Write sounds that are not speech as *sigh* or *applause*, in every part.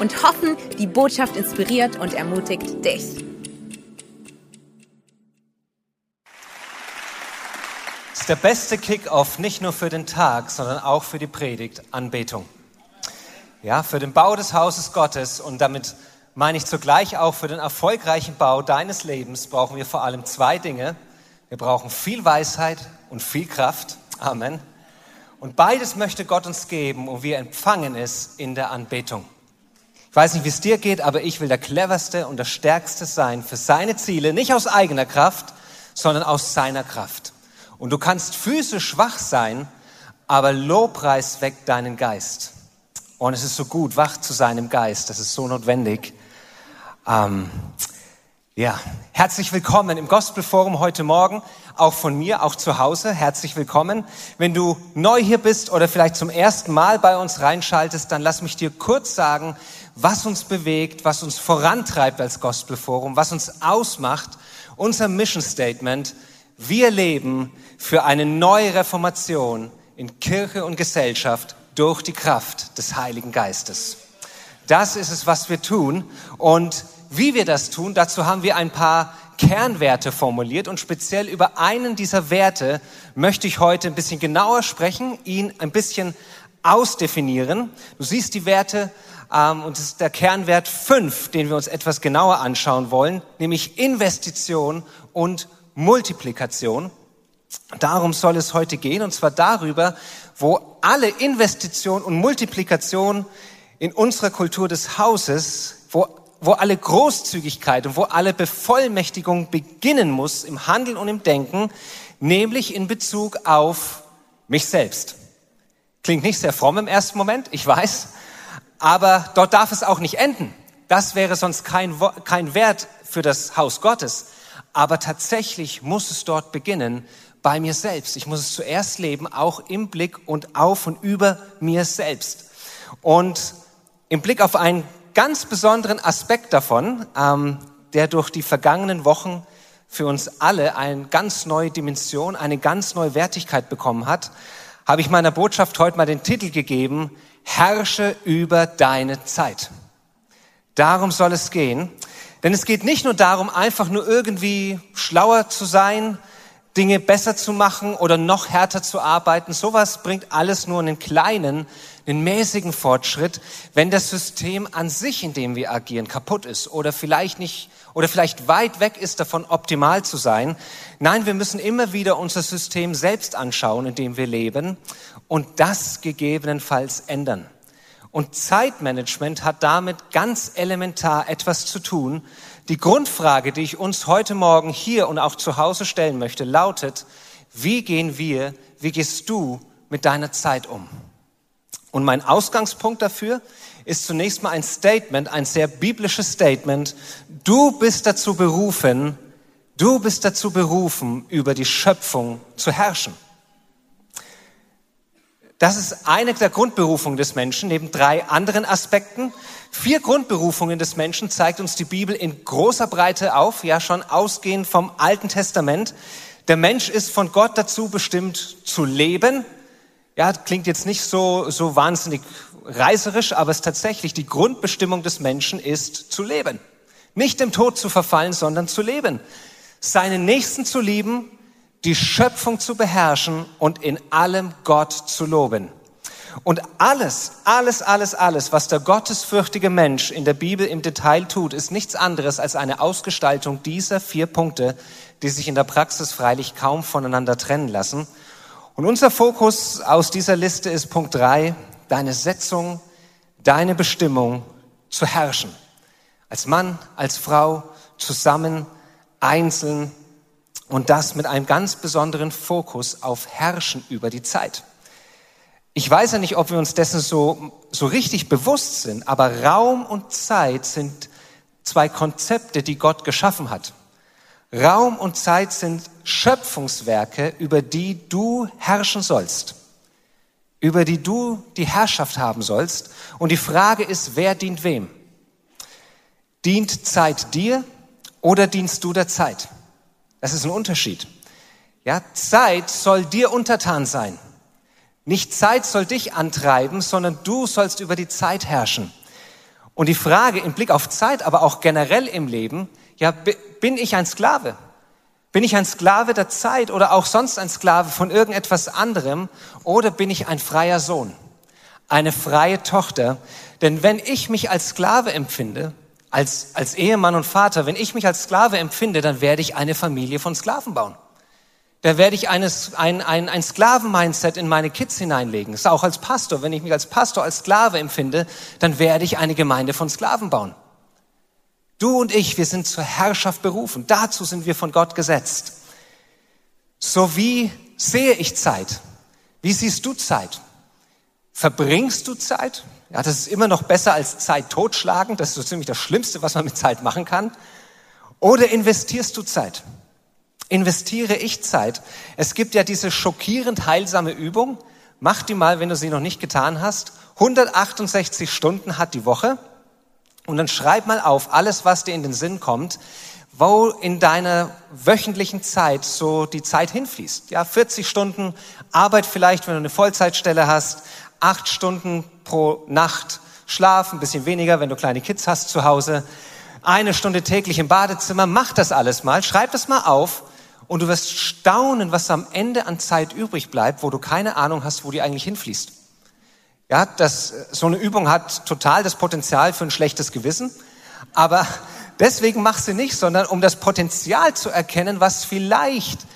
und hoffen, die Botschaft inspiriert und ermutigt dich. Das ist der beste Kick-off nicht nur für den Tag, sondern auch für die Predigt Anbetung. Ja, für den Bau des Hauses Gottes und damit meine ich zugleich auch für den erfolgreichen Bau deines Lebens brauchen wir vor allem zwei Dinge. Wir brauchen viel Weisheit und viel Kraft. Amen. Und beides möchte Gott uns geben und wir empfangen es in der Anbetung. Ich weiß nicht, wie es dir geht, aber ich will der cleverste und der stärkste sein für seine Ziele, nicht aus eigener Kraft, sondern aus seiner Kraft. Und du kannst physisch schwach sein, aber Lobpreis weckt deinen Geist. Und es ist so gut, wach zu sein im Geist. Das ist so notwendig. Ähm, ja, herzlich willkommen im Gospelforum heute Morgen, auch von mir, auch zu Hause. Herzlich willkommen. Wenn du neu hier bist oder vielleicht zum ersten Mal bei uns reinschaltest, dann lass mich dir kurz sagen, was uns bewegt, was uns vorantreibt als Gospelforum, was uns ausmacht, unser Mission Statement. Wir leben für eine neue Reformation in Kirche und Gesellschaft durch die Kraft des Heiligen Geistes. Das ist es, was wir tun. Und wie wir das tun, dazu haben wir ein paar Kernwerte formuliert und speziell über einen dieser Werte möchte ich heute ein bisschen genauer sprechen, ihn ein bisschen ausdefinieren. Du siehst die Werte und das ist der Kernwert 5, den wir uns etwas genauer anschauen wollen, nämlich Investition und Multiplikation. Darum soll es heute gehen, und zwar darüber, wo alle Investition und Multiplikation in unserer Kultur des Hauses, wo, wo alle Großzügigkeit und wo alle Bevollmächtigung beginnen muss im Handeln und im Denken, nämlich in Bezug auf mich selbst. Klingt nicht sehr fromm im ersten Moment, ich weiß, aber dort darf es auch nicht enden. Das wäre sonst kein, kein Wert für das Haus Gottes. Aber tatsächlich muss es dort beginnen bei mir selbst. Ich muss es zuerst leben, auch im Blick und auf und über mir selbst. Und im Blick auf einen ganz besonderen Aspekt davon, ähm, der durch die vergangenen Wochen für uns alle eine ganz neue Dimension, eine ganz neue Wertigkeit bekommen hat, habe ich meiner Botschaft heute mal den Titel gegeben, herrsche über deine Zeit. Darum soll es gehen. Denn es geht nicht nur darum, einfach nur irgendwie schlauer zu sein, Dinge besser zu machen oder noch härter zu arbeiten. Sowas bringt alles nur einen kleinen, einen mäßigen Fortschritt, wenn das System an sich, in dem wir agieren, kaputt ist oder vielleicht nicht oder vielleicht weit weg ist davon, optimal zu sein. Nein, wir müssen immer wieder unser System selbst anschauen, in dem wir leben und das gegebenenfalls ändern. Und Zeitmanagement hat damit ganz elementar etwas zu tun. Die Grundfrage, die ich uns heute Morgen hier und auch zu Hause stellen möchte, lautet, wie gehen wir, wie gehst du mit deiner Zeit um? Und mein Ausgangspunkt dafür ist zunächst mal ein Statement, ein sehr biblisches Statement. Du bist dazu berufen, du bist dazu berufen, über die Schöpfung zu herrschen. Das ist eine der Grundberufungen des Menschen, neben drei anderen Aspekten. Vier Grundberufungen des Menschen zeigt uns die Bibel in großer Breite auf, ja schon ausgehend vom Alten Testament. Der Mensch ist von Gott dazu bestimmt zu leben. Ja, klingt jetzt nicht so, so wahnsinnig reißerisch, aber es ist tatsächlich die Grundbestimmung des Menschen ist zu leben. Nicht dem Tod zu verfallen, sondern zu leben. Seinen Nächsten zu lieben, die Schöpfung zu beherrschen und in allem Gott zu loben. Und alles, alles, alles, alles, was der gottesfürchtige Mensch in der Bibel im Detail tut, ist nichts anderes als eine Ausgestaltung dieser vier Punkte, die sich in der Praxis freilich kaum voneinander trennen lassen. Und unser Fokus aus dieser Liste ist Punkt drei: deine Setzung, deine Bestimmung zu herrschen. Als Mann, als Frau, zusammen, einzeln, und das mit einem ganz besonderen Fokus auf Herrschen über die Zeit. Ich weiß ja nicht, ob wir uns dessen so, so richtig bewusst sind, aber Raum und Zeit sind zwei Konzepte, die Gott geschaffen hat. Raum und Zeit sind Schöpfungswerke, über die du herrschen sollst, über die du die Herrschaft haben sollst. Und die Frage ist, wer dient wem? Dient Zeit dir oder dienst du der Zeit? Das ist ein Unterschied. Ja, Zeit soll dir untertan sein. Nicht Zeit soll dich antreiben, sondern du sollst über die Zeit herrschen. Und die Frage im Blick auf Zeit, aber auch generell im Leben, ja, bin ich ein Sklave? Bin ich ein Sklave der Zeit oder auch sonst ein Sklave von irgendetwas anderem? Oder bin ich ein freier Sohn? Eine freie Tochter? Denn wenn ich mich als Sklave empfinde, als, als Ehemann und Vater, wenn ich mich als Sklave empfinde, dann werde ich eine Familie von Sklaven bauen. Da werde ich eines, ein, ein, ein Sklaven-Mindset in meine Kids hineinlegen. Das ist auch als Pastor. Wenn ich mich als Pastor, als Sklave empfinde, dann werde ich eine Gemeinde von Sklaven bauen. Du und ich, wir sind zur Herrschaft berufen. Dazu sind wir von Gott gesetzt. So wie sehe ich Zeit? Wie siehst du Zeit? Verbringst du Zeit? Ja, das ist immer noch besser als Zeit totschlagen. Das ist so ziemlich das Schlimmste, was man mit Zeit machen kann. Oder investierst du Zeit? investiere ich Zeit. Es gibt ja diese schockierend heilsame Übung. Mach die mal, wenn du sie noch nicht getan hast. 168 Stunden hat die Woche. Und dann schreib mal auf alles, was dir in den Sinn kommt, wo in deiner wöchentlichen Zeit so die Zeit hinfließt. Ja, 40 Stunden Arbeit vielleicht, wenn du eine Vollzeitstelle hast, acht Stunden pro Nacht Schlaf, ein bisschen weniger, wenn du kleine Kids hast zu Hause, eine Stunde täglich im Badezimmer. Mach das alles mal, schreib das mal auf und du wirst staunen, was am Ende an Zeit übrig bleibt, wo du keine Ahnung hast, wo die eigentlich hinfließt. Ja, das, so eine Übung hat total das Potenzial für ein schlechtes Gewissen, aber deswegen mach sie nicht, sondern um das Potenzial zu erkennen, was vielleicht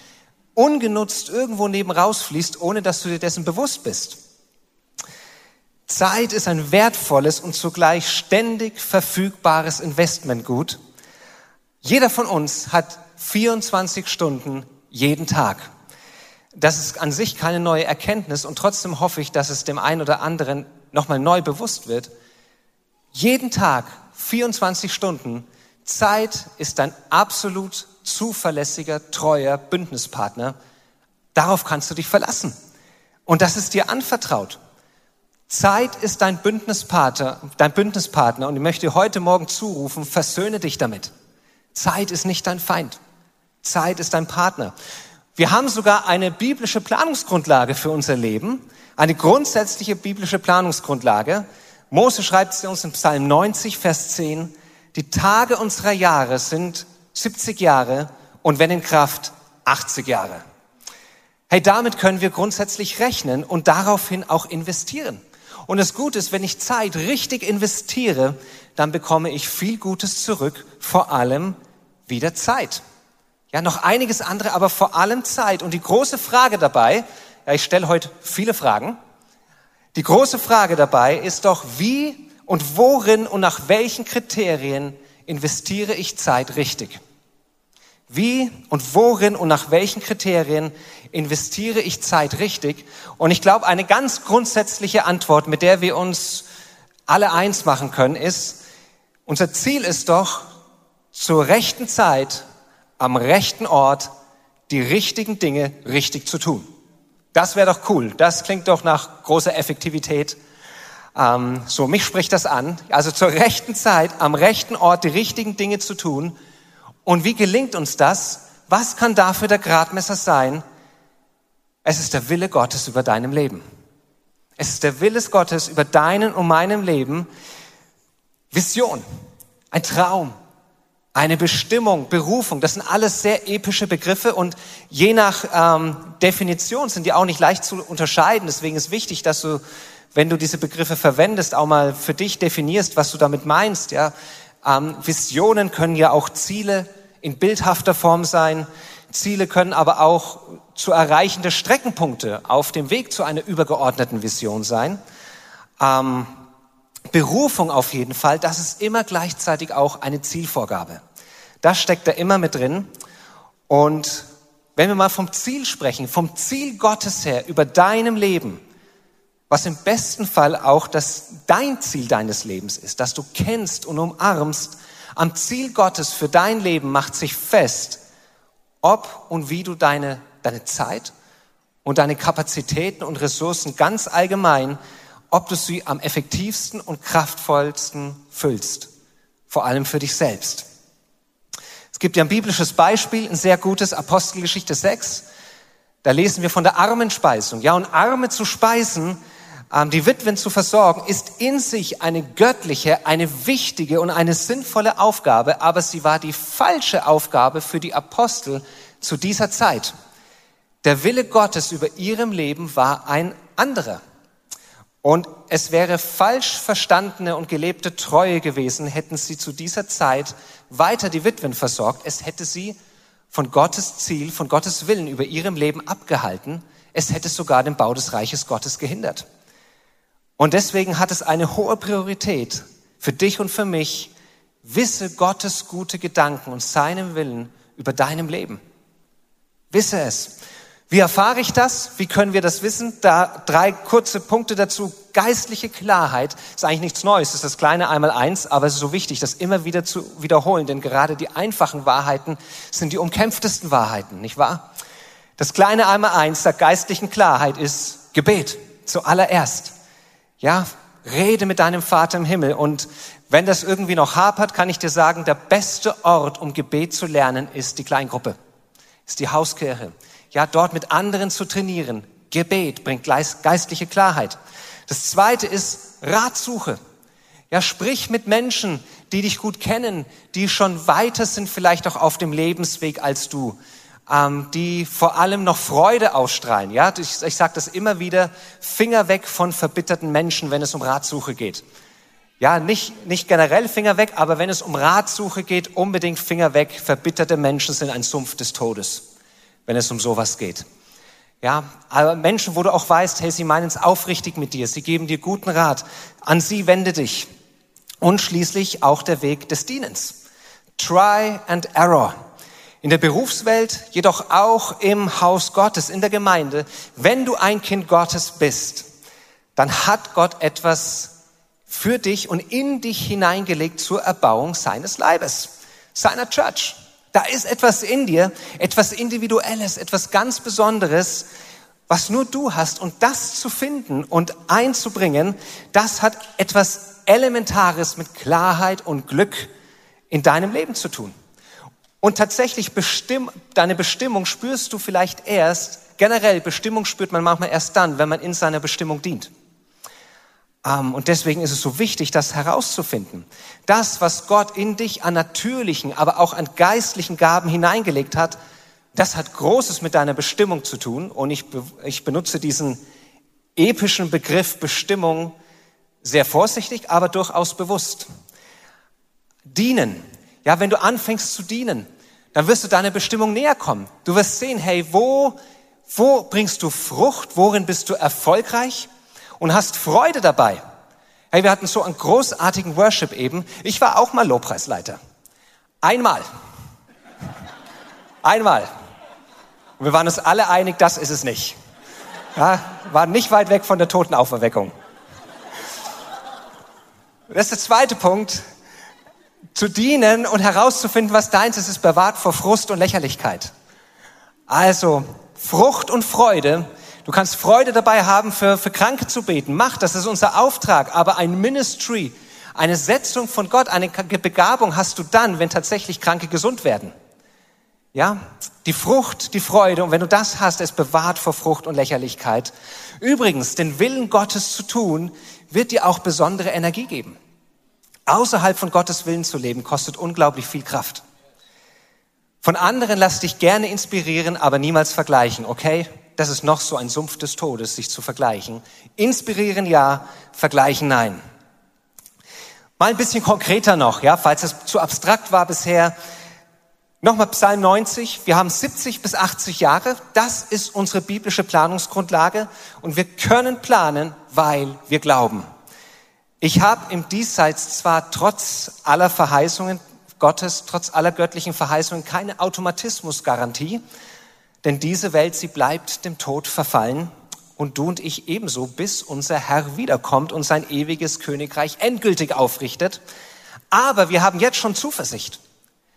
ungenutzt irgendwo neben rausfließt, ohne dass du dir dessen bewusst bist. Zeit ist ein wertvolles und zugleich ständig verfügbares Investmentgut. Jeder von uns hat 24 Stunden jeden Tag. Das ist an sich keine neue Erkenntnis und trotzdem hoffe ich, dass es dem einen oder anderen nochmal neu bewusst wird. Jeden Tag 24 Stunden Zeit ist ein absolut zuverlässiger, treuer Bündnispartner. Darauf kannst du dich verlassen. Und das ist dir anvertraut. Zeit ist dein Bündnispartner, dein Bündnispartner und ich möchte heute Morgen zurufen, versöhne dich damit. Zeit ist nicht dein Feind. Zeit ist dein Partner. Wir haben sogar eine biblische Planungsgrundlage für unser Leben, eine grundsätzliche biblische Planungsgrundlage. Mose schreibt sie uns in Psalm 90, Vers 10, die Tage unserer Jahre sind 70 Jahre und wenn in Kraft 80 Jahre. Hey, damit können wir grundsätzlich rechnen und daraufhin auch investieren. Und das Gute ist, wenn ich Zeit richtig investiere, dann bekomme ich viel Gutes zurück, vor allem wieder Zeit. Ja, noch einiges andere, aber vor allem Zeit. Und die große Frage dabei, ja, ich stelle heute viele Fragen. Die große Frage dabei ist doch, wie und worin und nach welchen Kriterien investiere ich Zeit richtig? Wie und worin und nach welchen Kriterien investiere ich Zeit richtig? Und ich glaube, eine ganz grundsätzliche Antwort, mit der wir uns alle eins machen können, ist, unser Ziel ist doch, zur rechten Zeit, am rechten Ort, die richtigen Dinge richtig zu tun. Das wäre doch cool. Das klingt doch nach großer Effektivität. Ähm, so, mich spricht das an. Also zur rechten Zeit, am rechten Ort die richtigen Dinge zu tun. Und wie gelingt uns das? Was kann dafür der Gradmesser sein? Es ist der Wille Gottes über deinem Leben. Es ist der Wille Gottes über deinen und meinem Leben. Vision, ein Traum, eine Bestimmung, Berufung, das sind alles sehr epische Begriffe und je nach ähm, Definition sind die auch nicht leicht zu unterscheiden. Deswegen ist wichtig, dass du, wenn du diese Begriffe verwendest, auch mal für dich definierst, was du damit meinst. Ja, ähm, Visionen können ja auch Ziele in bildhafter Form sein. Ziele können aber auch zu erreichende Streckenpunkte auf dem Weg zu einer übergeordneten Vision sein. Ähm, Berufung auf jeden Fall, das ist immer gleichzeitig auch eine Zielvorgabe. Das steckt da immer mit drin. Und wenn wir mal vom Ziel sprechen, vom Ziel Gottes her über deinem Leben, was im besten Fall auch das dein Ziel deines Lebens ist, dass du kennst und umarmst, Am Ziel Gottes für dein Leben macht sich fest, ob und wie du deine, deine Zeit und deine Kapazitäten und Ressourcen ganz allgemein, ob du sie am effektivsten und kraftvollsten füllst. Vor allem für dich selbst. Es gibt ja ein biblisches Beispiel, ein sehr gutes, Apostelgeschichte 6. Da lesen wir von der Armenspeisung. Ja, und Arme zu speisen, ähm, die Witwen zu versorgen, ist in sich eine göttliche, eine wichtige und eine sinnvolle Aufgabe, aber sie war die falsche Aufgabe für die Apostel zu dieser Zeit. Der Wille Gottes über ihrem Leben war ein anderer. Und es wäre falsch verstandene und gelebte Treue gewesen, hätten sie zu dieser Zeit weiter die Witwen versorgt. Es hätte sie von Gottes Ziel, von Gottes Willen über ihrem Leben abgehalten. Es hätte sogar den Bau des Reiches Gottes gehindert. Und deswegen hat es eine hohe Priorität für dich und für mich. Wisse Gottes gute Gedanken und seinem Willen über deinem Leben. Wisse es. Wie erfahre ich das? Wie können wir das wissen? Da drei kurze Punkte dazu. Geistliche Klarheit ist eigentlich nichts Neues. Das ist das kleine einmal eins, aber es ist so wichtig, das immer wieder zu wiederholen, denn gerade die einfachen Wahrheiten sind die umkämpftesten Wahrheiten, nicht wahr? Das kleine einmal eins der geistlichen Klarheit ist Gebet. Zuallererst. Ja, rede mit deinem Vater im Himmel und wenn das irgendwie noch hapert, kann ich dir sagen, der beste Ort, um Gebet zu lernen, ist die Kleingruppe, ist die Hauskirche ja, dort mit anderen zu trainieren. Gebet bringt geistliche Klarheit. Das zweite ist Ratsuche. Ja, sprich mit Menschen, die dich gut kennen, die schon weiter sind, vielleicht auch auf dem Lebensweg als du, ähm, die vor allem noch Freude ausstrahlen. Ja, ich, ich sage das immer wieder: Finger weg von verbitterten Menschen, wenn es um Ratsuche geht. Ja, nicht, nicht generell Finger weg, aber wenn es um Ratsuche geht, unbedingt Finger weg. Verbitterte Menschen sind ein Sumpf des Todes wenn es um sowas geht. Ja, aber Menschen, wo du auch weißt, hey, sie meinen es aufrichtig mit dir, sie geben dir guten Rat, an sie wende dich. Und schließlich auch der Weg des Dienens. Try and error. In der Berufswelt, jedoch auch im Haus Gottes, in der Gemeinde. Wenn du ein Kind Gottes bist, dann hat Gott etwas für dich und in dich hineingelegt zur Erbauung seines Leibes, seiner Church. Da ist etwas in dir, etwas Individuelles, etwas ganz Besonderes, was nur du hast. Und das zu finden und einzubringen, das hat etwas Elementares mit Klarheit und Glück in deinem Leben zu tun. Und tatsächlich bestimm, deine Bestimmung spürst du vielleicht erst, generell Bestimmung spürt man manchmal erst dann, wenn man in seiner Bestimmung dient. Ähm, und deswegen ist es so wichtig, das herauszufinden. Das, was Gott in dich an natürlichen, aber auch an geistlichen Gaben hineingelegt hat, das hat Großes mit deiner Bestimmung zu tun. Und ich, ich benutze diesen epischen Begriff Bestimmung sehr vorsichtig, aber durchaus bewusst. Dienen. Ja, wenn du anfängst zu dienen, dann wirst du deiner Bestimmung näher kommen. Du wirst sehen, hey, wo, wo bringst du Frucht? Worin bist du erfolgreich? Und hast Freude dabei. Hey, wir hatten so einen großartigen Worship eben. Ich war auch mal Lobpreisleiter. Einmal. Einmal. Und wir waren uns alle einig, das ist es nicht. Ja, waren nicht weit weg von der Totenauferweckung. Das ist der zweite Punkt. Zu dienen und herauszufinden, was deins ist, ist bewahrt vor Frust und Lächerlichkeit. Also, Frucht und Freude Du kannst Freude dabei haben, für, für Kranke zu beten. Mach das, ist unser Auftrag. Aber ein Ministry, eine Setzung von Gott, eine Begabung hast du dann, wenn tatsächlich Kranke gesund werden. Ja, die Frucht, die Freude. Und wenn du das hast, es bewahrt vor Frucht und Lächerlichkeit. Übrigens, den Willen Gottes zu tun, wird dir auch besondere Energie geben. Außerhalb von Gottes Willen zu leben, kostet unglaublich viel Kraft. Von anderen lass dich gerne inspirieren, aber niemals vergleichen, okay? Das ist noch so ein Sumpf des Todes, sich zu vergleichen. Inspirieren ja, vergleichen nein. Mal ein bisschen konkreter noch, ja, falls es zu abstrakt war bisher. Nochmal Psalm 90. Wir haben 70 bis 80 Jahre. Das ist unsere biblische Planungsgrundlage. Und wir können planen, weil wir glauben. Ich habe im Diesseits zwar trotz aller Verheißungen Gottes, trotz aller göttlichen Verheißungen keine Automatismusgarantie. Denn diese Welt, sie bleibt dem Tod verfallen und du und ich ebenso, bis unser Herr wiederkommt und sein ewiges Königreich endgültig aufrichtet. Aber wir haben jetzt schon Zuversicht.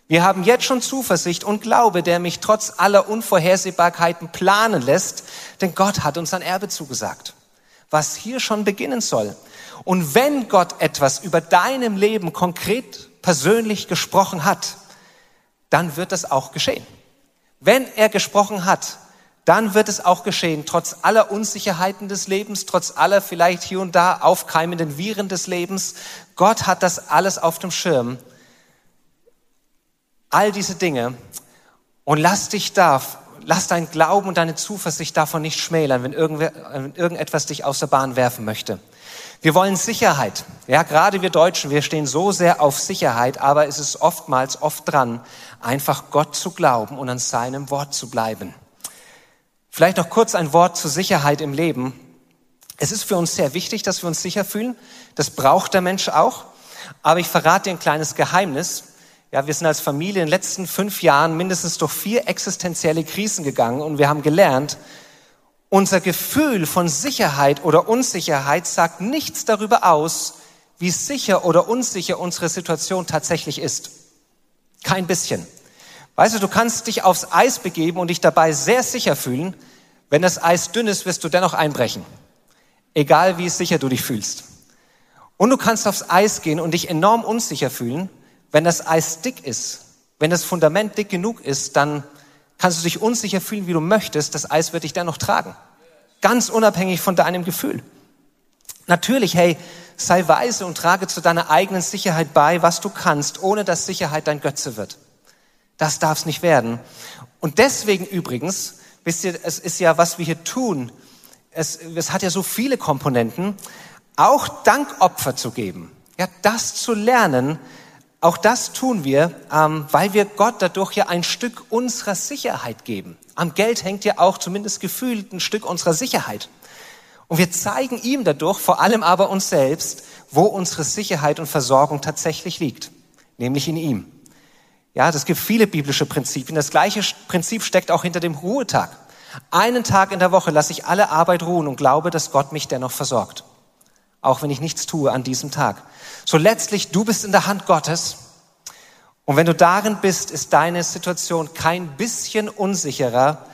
Wir haben jetzt schon Zuversicht und Glaube, der mich trotz aller Unvorhersehbarkeiten planen lässt, denn Gott hat uns ein Erbe zugesagt, was hier schon beginnen soll. Und wenn Gott etwas über deinem Leben konkret persönlich gesprochen hat, dann wird das auch geschehen. Wenn er gesprochen hat, dann wird es auch geschehen, trotz aller Unsicherheiten des Lebens, trotz aller vielleicht hier und da aufkeimenden Viren des Lebens. Gott hat das alles auf dem Schirm. All diese Dinge. Und lass dich da, lass dein Glauben und deine Zuversicht davon nicht schmälern, wenn irgendetwas dich aus der Bahn werfen möchte. Wir wollen Sicherheit. Ja, gerade wir Deutschen, wir stehen so sehr auf Sicherheit, aber es ist oftmals oft dran, einfach Gott zu glauben und an seinem Wort zu bleiben. Vielleicht noch kurz ein Wort zur Sicherheit im Leben. Es ist für uns sehr wichtig, dass wir uns sicher fühlen. Das braucht der Mensch auch. Aber ich verrate dir ein kleines Geheimnis. Ja, wir sind als Familie in den letzten fünf Jahren mindestens durch vier existenzielle Krisen gegangen und wir haben gelernt, unser Gefühl von Sicherheit oder Unsicherheit sagt nichts darüber aus, wie sicher oder unsicher unsere Situation tatsächlich ist. Kein bisschen. Weißt du, du kannst dich aufs Eis begeben und dich dabei sehr sicher fühlen. Wenn das Eis dünn ist, wirst du dennoch einbrechen. Egal wie sicher du dich fühlst. Und du kannst aufs Eis gehen und dich enorm unsicher fühlen. Wenn das Eis dick ist, wenn das Fundament dick genug ist, dann kannst du dich unsicher fühlen, wie du möchtest. Das Eis wird dich dennoch tragen. Ganz unabhängig von deinem Gefühl. Natürlich, hey, sei weise und trage zu deiner eigenen Sicherheit bei, was du kannst, ohne dass Sicherheit dein Götze wird. Das darf es nicht werden. Und deswegen übrigens, wisst ihr, es ist ja, was wir hier tun, es, es hat ja so viele Komponenten, auch Dankopfer zu geben. Ja, das zu lernen, auch das tun wir, ähm, weil wir Gott dadurch ja ein Stück unserer Sicherheit geben. Am Geld hängt ja auch zumindest gefühlt ein Stück unserer Sicherheit. Und wir zeigen ihm dadurch, vor allem aber uns selbst, wo unsere Sicherheit und Versorgung tatsächlich liegt, nämlich in ihm. Ja, das gibt viele biblische Prinzipien. Das gleiche Prinzip steckt auch hinter dem Ruhetag. Einen Tag in der Woche lasse ich alle Arbeit ruhen und glaube, dass Gott mich dennoch versorgt. Auch wenn ich nichts tue an diesem Tag. So letztlich, du bist in der Hand Gottes. Und wenn du darin bist, ist deine Situation kein bisschen unsicherer,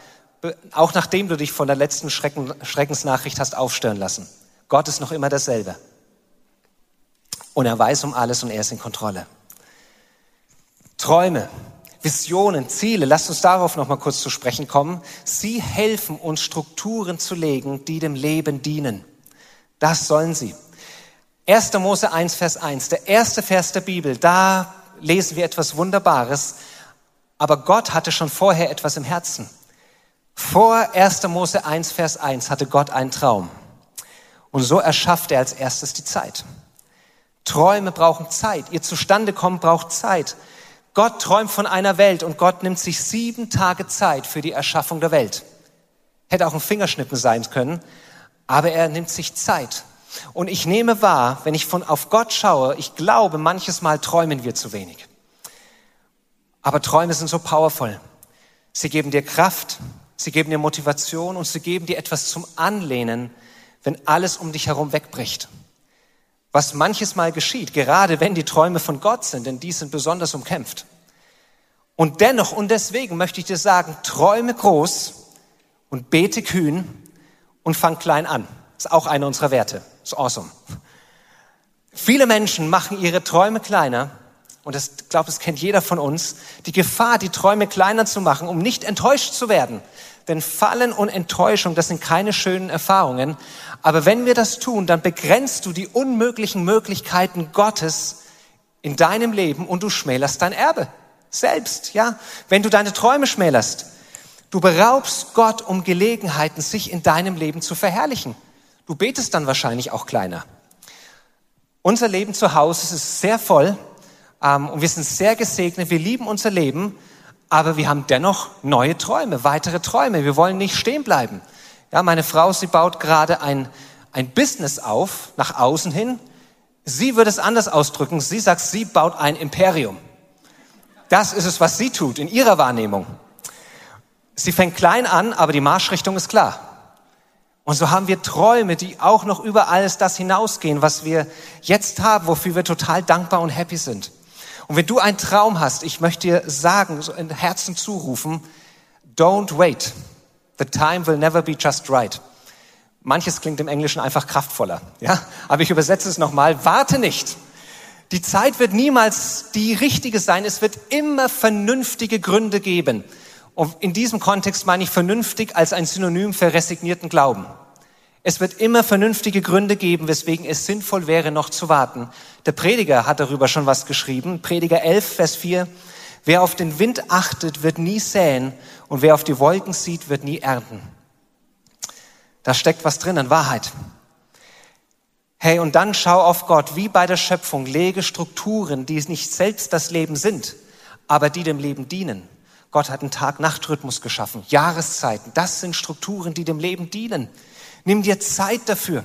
auch nachdem du dich von der letzten Schrecken, Schreckensnachricht hast aufstören lassen. Gott ist noch immer dasselbe. Und er weiß um alles und er ist in Kontrolle. Träume, Visionen, Ziele, lasst uns darauf noch mal kurz zu sprechen kommen. Sie helfen uns Strukturen zu legen, die dem Leben dienen. Das sollen sie. 1. Mose 1, Vers 1, der erste Vers der Bibel, da lesen wir etwas Wunderbares. Aber Gott hatte schon vorher etwas im Herzen. Vor 1. Mose 1, Vers 1 hatte Gott einen Traum. Und so erschafft er als erstes die Zeit. Träume brauchen Zeit. Ihr Zustandekommen braucht Zeit. Gott träumt von einer Welt und Gott nimmt sich sieben Tage Zeit für die Erschaffung der Welt. Hätte auch ein Fingerschnippen sein können, aber er nimmt sich Zeit. Und ich nehme wahr, wenn ich von, auf Gott schaue, ich glaube, manches Mal träumen wir zu wenig. Aber Träume sind so powerful. Sie geben dir Kraft, sie geben dir Motivation und sie geben dir etwas zum Anlehnen, wenn alles um dich herum wegbricht was manches Mal geschieht, gerade wenn die Träume von Gott sind, denn die sind besonders umkämpft. Und dennoch und deswegen möchte ich dir sagen, träume groß und bete kühn und fang klein an. Das ist auch einer unserer Werte. Ist awesome. Viele Menschen machen ihre Träume kleiner und das, ich glaube, das kennt jeder von uns, die Gefahr, die Träume kleiner zu machen, um nicht enttäuscht zu werden. Denn Fallen und Enttäuschung, das sind keine schönen Erfahrungen. Aber wenn wir das tun, dann begrenzt du die unmöglichen Möglichkeiten Gottes in deinem Leben und du schmälerst dein Erbe. Selbst, ja. Wenn du deine Träume schmälerst, du beraubst Gott um Gelegenheiten, sich in deinem Leben zu verherrlichen. Du betest dann wahrscheinlich auch kleiner. Unser Leben zu Hause ist sehr voll ähm, und wir sind sehr gesegnet. Wir lieben unser Leben, aber wir haben dennoch neue Träume, weitere Träume. Wir wollen nicht stehen bleiben. Ja, meine Frau, sie baut gerade ein, ein Business auf, nach außen hin. Sie würde es anders ausdrücken. Sie sagt, sie baut ein Imperium. Das ist es, was sie tut in ihrer Wahrnehmung. Sie fängt klein an, aber die Marschrichtung ist klar. Und so haben wir Träume, die auch noch über alles das hinausgehen, was wir jetzt haben, wofür wir total dankbar und happy sind. Und wenn du einen Traum hast, ich möchte dir sagen, so in Herzen zurufen, don't wait. The time will never be just right. Manches klingt im Englischen einfach kraftvoller, ja? Aber ich übersetze es nochmal. Warte nicht. Die Zeit wird niemals die richtige sein. Es wird immer vernünftige Gründe geben. Und in diesem Kontext meine ich vernünftig als ein Synonym für resignierten Glauben. Es wird immer vernünftige Gründe geben, weswegen es sinnvoll wäre, noch zu warten. Der Prediger hat darüber schon was geschrieben. Prediger 11, Vers 4. Wer auf den Wind achtet, wird nie säen und wer auf die Wolken sieht, wird nie ernten. Da steckt was drin an Wahrheit. Hey, und dann schau auf Gott, wie bei der Schöpfung, lege Strukturen, die nicht selbst das Leben sind, aber die dem Leben dienen. Gott hat einen Tag-Nacht-Rhythmus geschaffen, Jahreszeiten. Das sind Strukturen, die dem Leben dienen. Nimm dir Zeit dafür.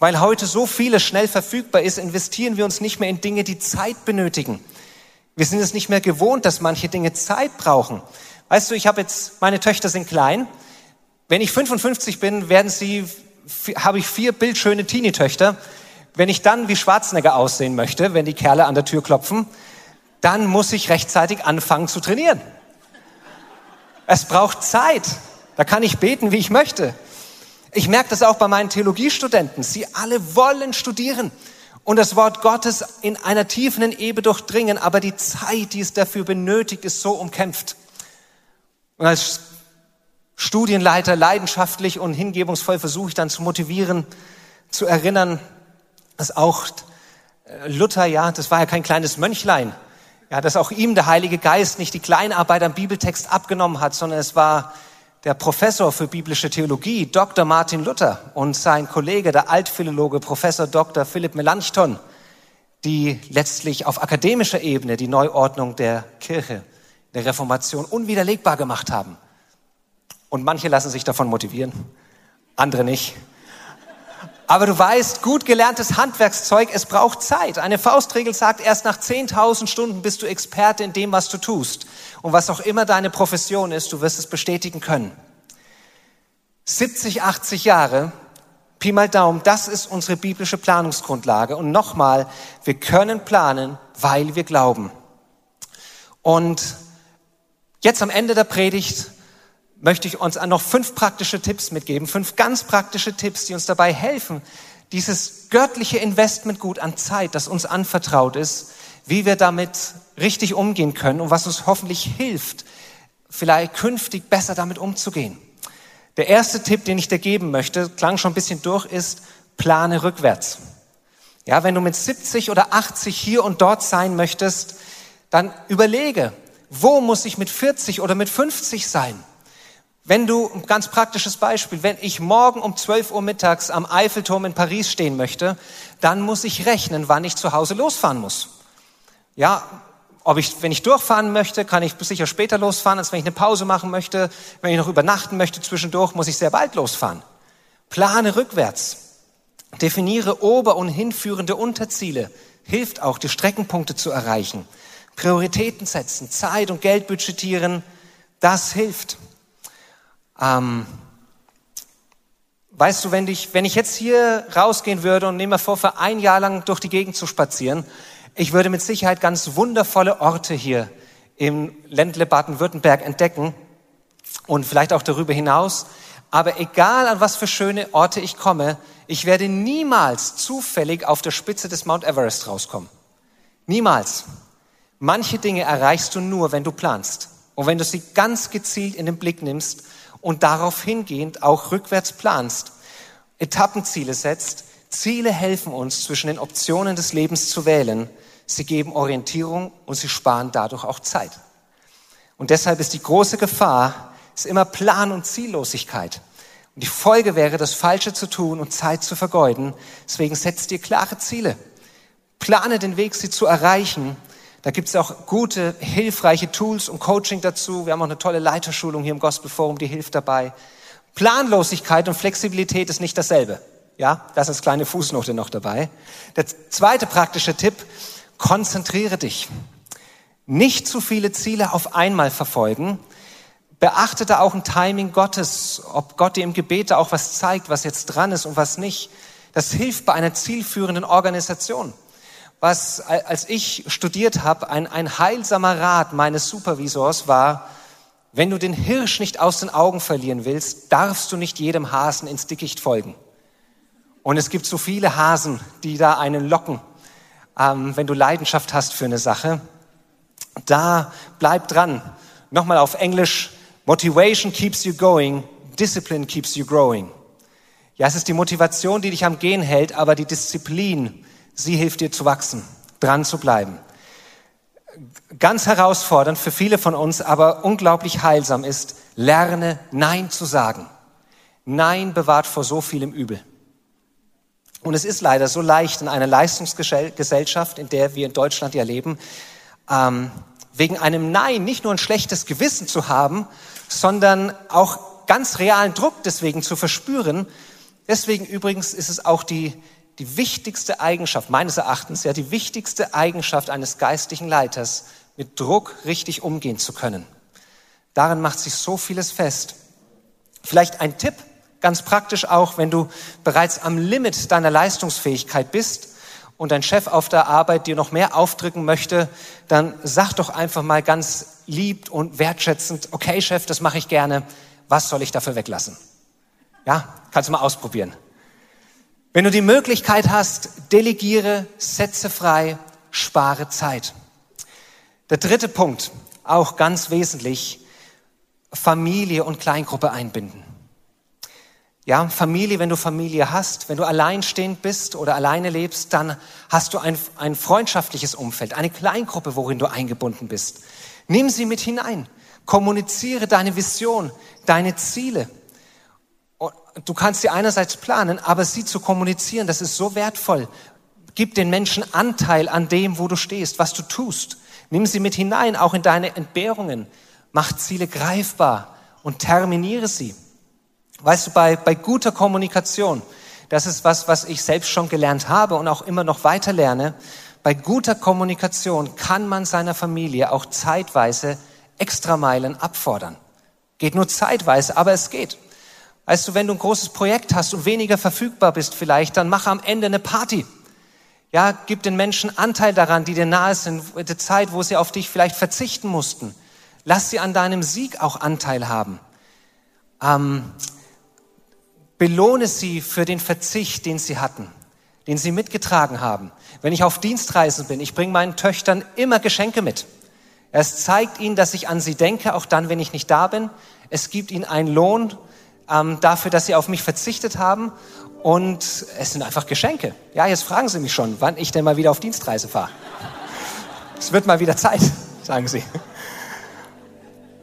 Weil heute so vieles schnell verfügbar ist, investieren wir uns nicht mehr in Dinge, die Zeit benötigen. Wir sind es nicht mehr gewohnt, dass manche Dinge Zeit brauchen. Weißt du, ich habe jetzt, meine Töchter sind klein. Wenn ich 55 bin, werden sie, habe ich vier bildschöne Teenie-Töchter. Wenn ich dann wie Schwarzenegger aussehen möchte, wenn die Kerle an der Tür klopfen, dann muss ich rechtzeitig anfangen zu trainieren. Es braucht Zeit. Da kann ich beten, wie ich möchte. Ich merke das auch bei meinen Theologiestudenten. Sie alle wollen studieren und das Wort Gottes in einer tiefen Ebene durchdringen, aber die Zeit, die es dafür benötigt, ist so umkämpft. Und als Studienleiter leidenschaftlich und hingebungsvoll versuche ich dann zu motivieren, zu erinnern, dass auch äh, Luther, ja, das war ja kein kleines Mönchlein, ja, dass auch ihm der Heilige Geist nicht die Kleinarbeit am Bibeltext abgenommen hat, sondern es war der Professor für biblische Theologie, Dr. Martin Luther und sein Kollege, der Altphilologe Professor Dr. Philipp Melanchthon, die letztlich auf akademischer Ebene die Neuordnung der Kirche, der Reformation unwiderlegbar gemacht haben. Und manche lassen sich davon motivieren, andere nicht. Aber du weißt, gut gelerntes Handwerkszeug, es braucht Zeit. Eine Faustregel sagt, erst nach 10.000 Stunden bist du Experte in dem, was du tust. Und was auch immer deine Profession ist, du wirst es bestätigen können. 70, 80 Jahre, Pi mal Daumen, das ist unsere biblische Planungsgrundlage. Und nochmal, wir können planen, weil wir glauben. Und jetzt am Ende der Predigt möchte ich uns noch fünf praktische Tipps mitgeben, fünf ganz praktische Tipps, die uns dabei helfen, dieses göttliche Investmentgut an Zeit, das uns anvertraut ist, wie wir damit richtig umgehen können und was uns hoffentlich hilft, vielleicht künftig besser damit umzugehen. Der erste Tipp, den ich dir geben möchte, klang schon ein bisschen durch, ist, plane rückwärts. Ja, wenn du mit 70 oder 80 hier und dort sein möchtest, dann überlege, wo muss ich mit 40 oder mit 50 sein? Wenn du, ein ganz praktisches Beispiel, wenn ich morgen um 12 Uhr mittags am Eiffelturm in Paris stehen möchte, dann muss ich rechnen, wann ich zu Hause losfahren muss. Ja, ob ich, wenn ich durchfahren möchte, kann ich sicher später losfahren, als wenn ich eine Pause machen möchte. Wenn ich noch übernachten möchte zwischendurch, muss ich sehr bald losfahren. Plane rückwärts. Definiere ober- und hinführende Unterziele. Hilft auch, die Streckenpunkte zu erreichen. Prioritäten setzen, Zeit und Geld budgetieren. Das hilft. Ähm, weißt du, wenn ich, wenn ich jetzt hier rausgehen würde und nehme mir vor, für ein Jahr lang durch die Gegend zu spazieren, ich würde mit Sicherheit ganz wundervolle Orte hier im Ländle Baden-Württemberg entdecken und vielleicht auch darüber hinaus. Aber egal an was für schöne Orte ich komme, ich werde niemals zufällig auf der Spitze des Mount Everest rauskommen. Niemals. Manche Dinge erreichst du nur, wenn du planst und wenn du sie ganz gezielt in den Blick nimmst und darauf hingehend auch rückwärts planst, Etappenziele setzt. Ziele helfen uns, zwischen den Optionen des Lebens zu wählen. Sie geben Orientierung und sie sparen dadurch auch Zeit. Und deshalb ist die große Gefahr, ist immer Plan und Ziellosigkeit. Und die Folge wäre, das Falsche zu tun und Zeit zu vergeuden. Deswegen setzt dir klare Ziele. Plane den Weg, sie zu erreichen da gibt es auch gute, hilfreiche Tools und Coaching dazu. Wir haben auch eine tolle Leiterschulung hier im Gospel Forum, die hilft dabei. Planlosigkeit und Flexibilität ist nicht dasselbe. Ja, das ist kleine Fußnote noch dabei. Der zweite praktische Tipp, konzentriere dich. Nicht zu viele Ziele auf einmal verfolgen. Beachte da auch ein Timing Gottes, ob Gott dir im Gebet da auch was zeigt, was jetzt dran ist und was nicht. Das hilft bei einer zielführenden Organisation. Was, als ich studiert habe, ein, ein heilsamer Rat meines Supervisors war, wenn du den Hirsch nicht aus den Augen verlieren willst, darfst du nicht jedem Hasen ins Dickicht folgen. Und es gibt so viele Hasen, die da einen locken, ähm, wenn du Leidenschaft hast für eine Sache. Da bleib dran. Nochmal auf Englisch. Motivation keeps you going. Discipline keeps you growing. Ja, es ist die Motivation, die dich am Gehen hält, aber die Disziplin, sie hilft dir zu wachsen, dran zu bleiben. Ganz herausfordernd für viele von uns, aber unglaublich heilsam ist, lerne Nein zu sagen. Nein bewahrt vor so vielem Übel. Und es ist leider so leicht in einer Leistungsgesellschaft, in der wir in Deutschland ja leben, ähm, wegen einem Nein nicht nur ein schlechtes Gewissen zu haben, sondern auch ganz realen Druck deswegen zu verspüren. Deswegen übrigens ist es auch die, die wichtigste Eigenschaft, meines Erachtens, ja, die wichtigste Eigenschaft eines geistlichen Leiters, mit Druck richtig umgehen zu können. Darin macht sich so vieles fest. Vielleicht ein Tipp, ganz praktisch auch, wenn du bereits am Limit deiner Leistungsfähigkeit bist und dein Chef auf der Arbeit dir noch mehr aufdrücken möchte, dann sag doch einfach mal ganz lieb und wertschätzend, okay Chef, das mache ich gerne, was soll ich dafür weglassen? Ja, kannst du mal ausprobieren. Wenn du die Möglichkeit hast, delegiere, setze frei, spare Zeit. Der dritte Punkt, auch ganz wesentlich, Familie und Kleingruppe einbinden. Ja, Familie, wenn du Familie hast, wenn du alleinstehend bist oder alleine lebst, dann hast du ein, ein freundschaftliches Umfeld, eine Kleingruppe, worin du eingebunden bist. Nimm sie mit hinein. Kommuniziere deine Vision, deine Ziele. Du kannst sie einerseits planen, aber sie zu kommunizieren, das ist so wertvoll. Gib den Menschen Anteil an dem, wo du stehst, was du tust. Nimm sie mit hinein, auch in deine Entbehrungen. Mach Ziele greifbar und terminiere sie. Weißt du, bei, bei guter Kommunikation, das ist was, was ich selbst schon gelernt habe und auch immer noch weiter lerne. Bei guter Kommunikation kann man seiner Familie auch zeitweise Extrameilen abfordern. Geht nur zeitweise, aber es geht. Weißt du, wenn du ein großes Projekt hast und weniger verfügbar bist vielleicht, dann mach am Ende eine Party. Ja, gib den Menschen Anteil daran, die dir nahe sind, die Zeit, wo sie auf dich vielleicht verzichten mussten. Lass sie an deinem Sieg auch Anteil haben. Ähm, belohne sie für den Verzicht, den sie hatten, den sie mitgetragen haben. Wenn ich auf Dienstreisen bin, ich bringe meinen Töchtern immer Geschenke mit. Es zeigt ihnen, dass ich an sie denke, auch dann, wenn ich nicht da bin. Es gibt ihnen einen Lohn ähm, dafür, dass sie auf mich verzichtet haben. Und es sind einfach Geschenke. Ja, jetzt fragen Sie mich schon, wann ich denn mal wieder auf Dienstreise fahre. Es wird mal wieder Zeit, *laughs* sagen Sie.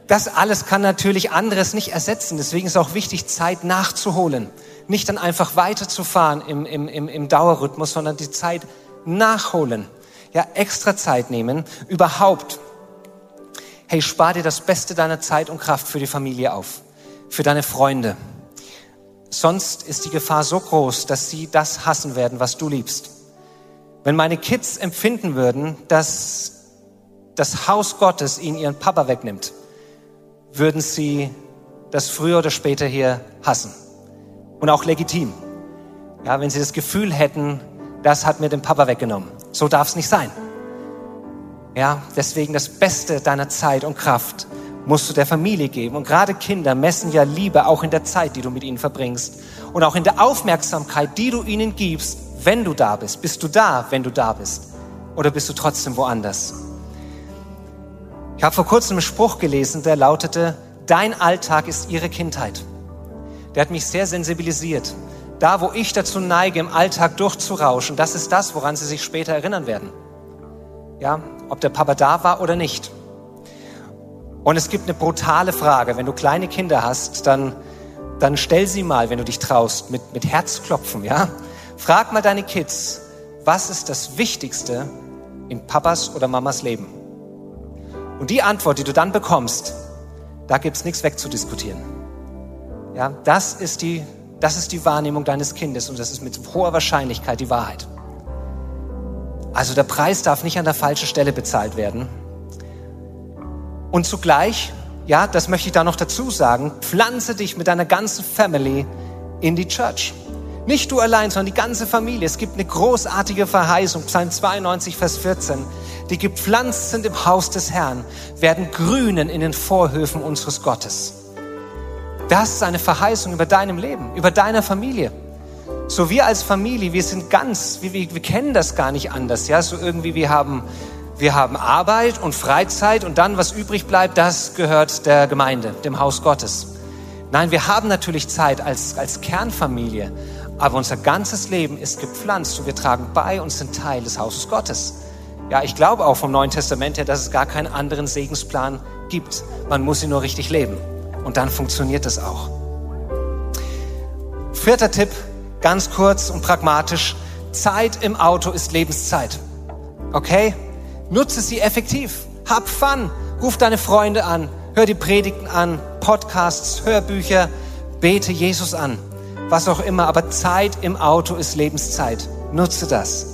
Das alles kann natürlich anderes nicht ersetzen. Deswegen ist auch wichtig, Zeit nachzuholen. Nicht dann einfach weiterzufahren im, im, im, im Dauerrhythmus, sondern die Zeit nachholen. Ja, extra Zeit nehmen. Überhaupt. Hey, spar dir das Beste deiner Zeit und Kraft für die Familie auf. Für deine Freunde Sonst ist die Gefahr so groß, dass sie das hassen werden, was du liebst. Wenn meine Kids empfinden würden, dass das Haus Gottes ihnen ihren Papa wegnimmt, würden sie das früher oder später hier hassen. Und auch legitim. Ja, wenn sie das Gefühl hätten, das hat mir den Papa weggenommen. So darf es nicht sein. Ja, deswegen das Beste deiner Zeit und Kraft musst du der Familie geben. Und gerade Kinder messen ja Liebe auch in der Zeit, die du mit ihnen verbringst. Und auch in der Aufmerksamkeit, die du ihnen gibst, wenn du da bist. Bist du da, wenn du da bist? Oder bist du trotzdem woanders? Ich habe vor kurzem einen Spruch gelesen, der lautete, dein Alltag ist ihre Kindheit. Der hat mich sehr sensibilisiert. Da, wo ich dazu neige, im Alltag durchzurauschen, das ist das, woran sie sich später erinnern werden. Ja, ob der Papa da war oder nicht. Und es gibt eine brutale Frage. Wenn du kleine Kinder hast, dann, dann stell sie mal, wenn du dich traust, mit, mit Herzklopfen, ja? Frag mal deine Kids, was ist das Wichtigste in Papas oder Mamas Leben? Und die Antwort, die du dann bekommst, da gibt's nichts wegzudiskutieren. Ja, das ist die, das ist die Wahrnehmung deines Kindes und das ist mit hoher Wahrscheinlichkeit die Wahrheit. Also der Preis darf nicht an der falschen Stelle bezahlt werden. Und zugleich, ja, das möchte ich da noch dazu sagen, pflanze dich mit deiner ganzen Family in die Church. Nicht du allein, sondern die ganze Familie. Es gibt eine großartige Verheißung, Psalm 92, Vers 14. Die gepflanzt sind im Haus des Herrn, werden grünen in den Vorhöfen unseres Gottes. Das ist eine Verheißung über deinem Leben, über deiner Familie. So wir als Familie, wir sind ganz, wir, wir, wir kennen das gar nicht anders. Ja, so irgendwie, wir haben, wir haben Arbeit und Freizeit und dann, was übrig bleibt, das gehört der Gemeinde, dem Haus Gottes. Nein, wir haben natürlich Zeit als, als Kernfamilie, aber unser ganzes Leben ist gepflanzt und wir tragen bei und sind Teil des Hauses Gottes. Ja, ich glaube auch vom Neuen Testament her, dass es gar keinen anderen Segensplan gibt. Man muss ihn nur richtig leben. Und dann funktioniert es auch. Vierter Tipp, ganz kurz und pragmatisch. Zeit im Auto ist Lebenszeit. Okay? Nutze sie effektiv. Hab Fun. Ruf deine Freunde an. Hör die Predigten an, Podcasts, Hörbücher, bete Jesus an, was auch immer. Aber Zeit im Auto ist Lebenszeit. Nutze das.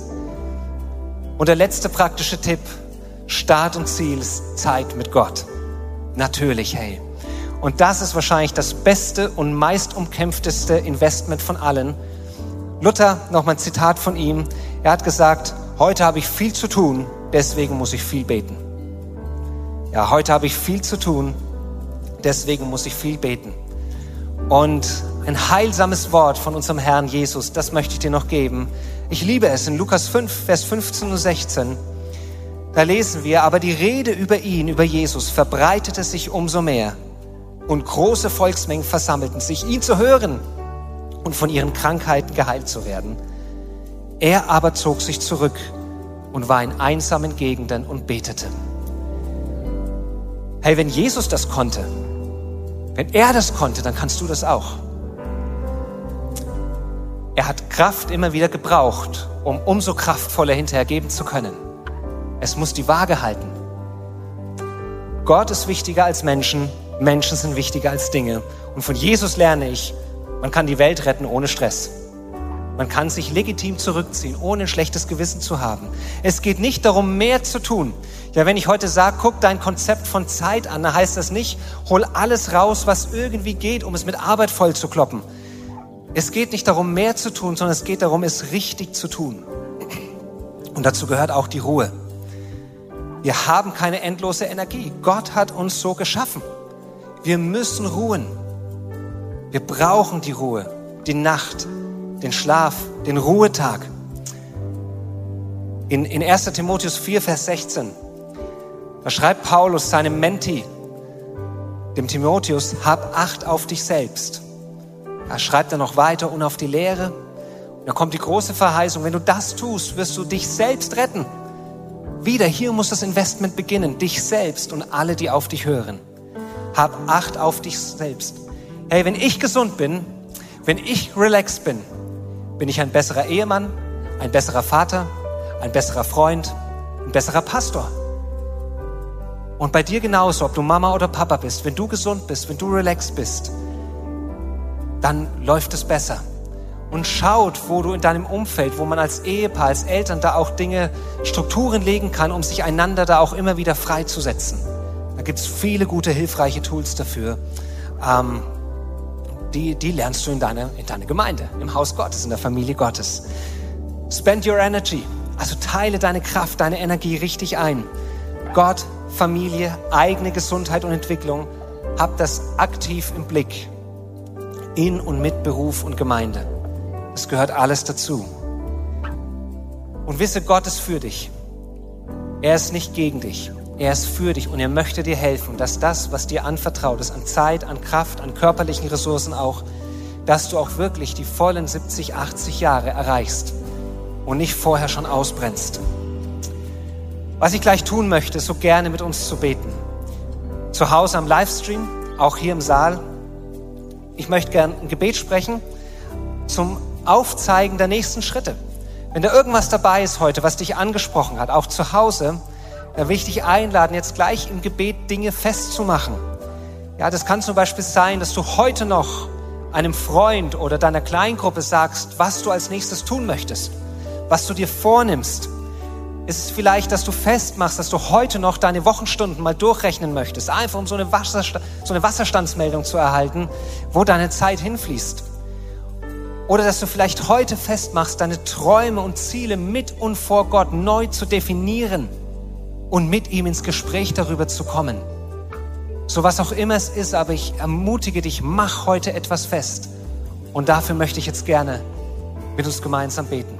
Und der letzte praktische Tipp, Start und Ziel ist Zeit mit Gott. Natürlich, hey. Und das ist wahrscheinlich das beste und meist umkämpfteste Investment von allen. Luther, nochmal ein Zitat von ihm. Er hat gesagt, heute habe ich viel zu tun, deswegen muss ich viel beten. Ja, heute habe ich viel zu tun, deswegen muss ich viel beten. Und ein heilsames Wort von unserem Herrn Jesus, das möchte ich dir noch geben. Ich liebe es in Lukas 5, Vers 15 und 16. Da lesen wir, aber die Rede über ihn, über Jesus, verbreitete sich umso mehr. Und große Volksmengen versammelten sich, ihn zu hören und von ihren Krankheiten geheilt zu werden. Er aber zog sich zurück und war in einsamen Gegenden und betete. Hey, wenn Jesus das konnte, wenn er das konnte, dann kannst du das auch. Er hat Kraft immer wieder gebraucht, um umso kraftvoller hinterher geben zu können. Es muss die Waage halten. Gott ist wichtiger als Menschen, Menschen sind wichtiger als Dinge. Und von Jesus lerne ich, man kann die Welt retten ohne Stress. Man kann sich legitim zurückziehen, ohne ein schlechtes Gewissen zu haben. Es geht nicht darum, mehr zu tun. Ja, wenn ich heute sage, guck dein Konzept von Zeit an, dann heißt das nicht, hol alles raus, was irgendwie geht, um es mit Arbeit voll zu kloppen. Es geht nicht darum, mehr zu tun, sondern es geht darum, es richtig zu tun. Und dazu gehört auch die Ruhe. Wir haben keine endlose Energie. Gott hat uns so geschaffen. Wir müssen ruhen. Wir brauchen die Ruhe, die Nacht, den Schlaf, den Ruhetag. In, in 1 Timotheus 4, Vers 16, da schreibt Paulus seinem Menti, dem Timotheus, hab Acht auf dich selbst. Da schreibt er noch weiter und auf die Lehre. Da kommt die große Verheißung, wenn du das tust, wirst du dich selbst retten. Wieder, hier muss das Investment beginnen, dich selbst und alle, die auf dich hören. Hab Acht auf dich selbst. Hey, wenn ich gesund bin, wenn ich relaxed bin, bin ich ein besserer Ehemann, ein besserer Vater, ein besserer Freund, ein besserer Pastor. Und bei dir genauso, ob du Mama oder Papa bist, wenn du gesund bist, wenn du relaxed bist, dann läuft es besser. Und schaut, wo du in deinem Umfeld, wo man als Ehepaar, als Eltern da auch Dinge, Strukturen legen kann, um sich einander da auch immer wieder freizusetzen. Da gibt es viele gute, hilfreiche Tools dafür. Ähm, die, die lernst du in deiner, in deiner Gemeinde, im Haus Gottes, in der Familie Gottes. Spend your energy. Also teile deine Kraft, deine Energie richtig ein. Gott, Familie, eigene Gesundheit und Entwicklung. Hab das aktiv im Blick. In und mit Beruf und Gemeinde. Es gehört alles dazu. Und wisse, Gott ist für dich. Er ist nicht gegen dich. Er ist für dich und er möchte dir helfen, dass das, was dir anvertraut ist, an Zeit, an Kraft, an körperlichen Ressourcen auch, dass du auch wirklich die vollen 70, 80 Jahre erreichst und nicht vorher schon ausbrennst. Was ich gleich tun möchte, ist so gerne mit uns zu beten. Zu Hause am Livestream, auch hier im Saal. Ich möchte gerne ein Gebet sprechen zum Aufzeigen der nächsten Schritte. Wenn da irgendwas dabei ist heute, was dich angesprochen hat, auch zu Hause, will ich dich einladen, jetzt gleich im Gebet Dinge festzumachen. Ja, das kann zum Beispiel sein, dass du heute noch einem Freund oder deiner Kleingruppe sagst, was du als nächstes tun möchtest, was du dir vornimmst. ist es vielleicht, dass du festmachst, dass du heute noch deine Wochenstunden mal durchrechnen möchtest, einfach um so eine, Wassersta so eine Wasserstandsmeldung zu erhalten, wo deine Zeit hinfließt. Oder dass du vielleicht heute festmachst, deine Träume und Ziele mit und vor Gott neu zu definieren und mit ihm ins Gespräch darüber zu kommen. So was auch immer es ist, aber ich ermutige dich, mach heute etwas fest. Und dafür möchte ich jetzt gerne mit uns gemeinsam beten.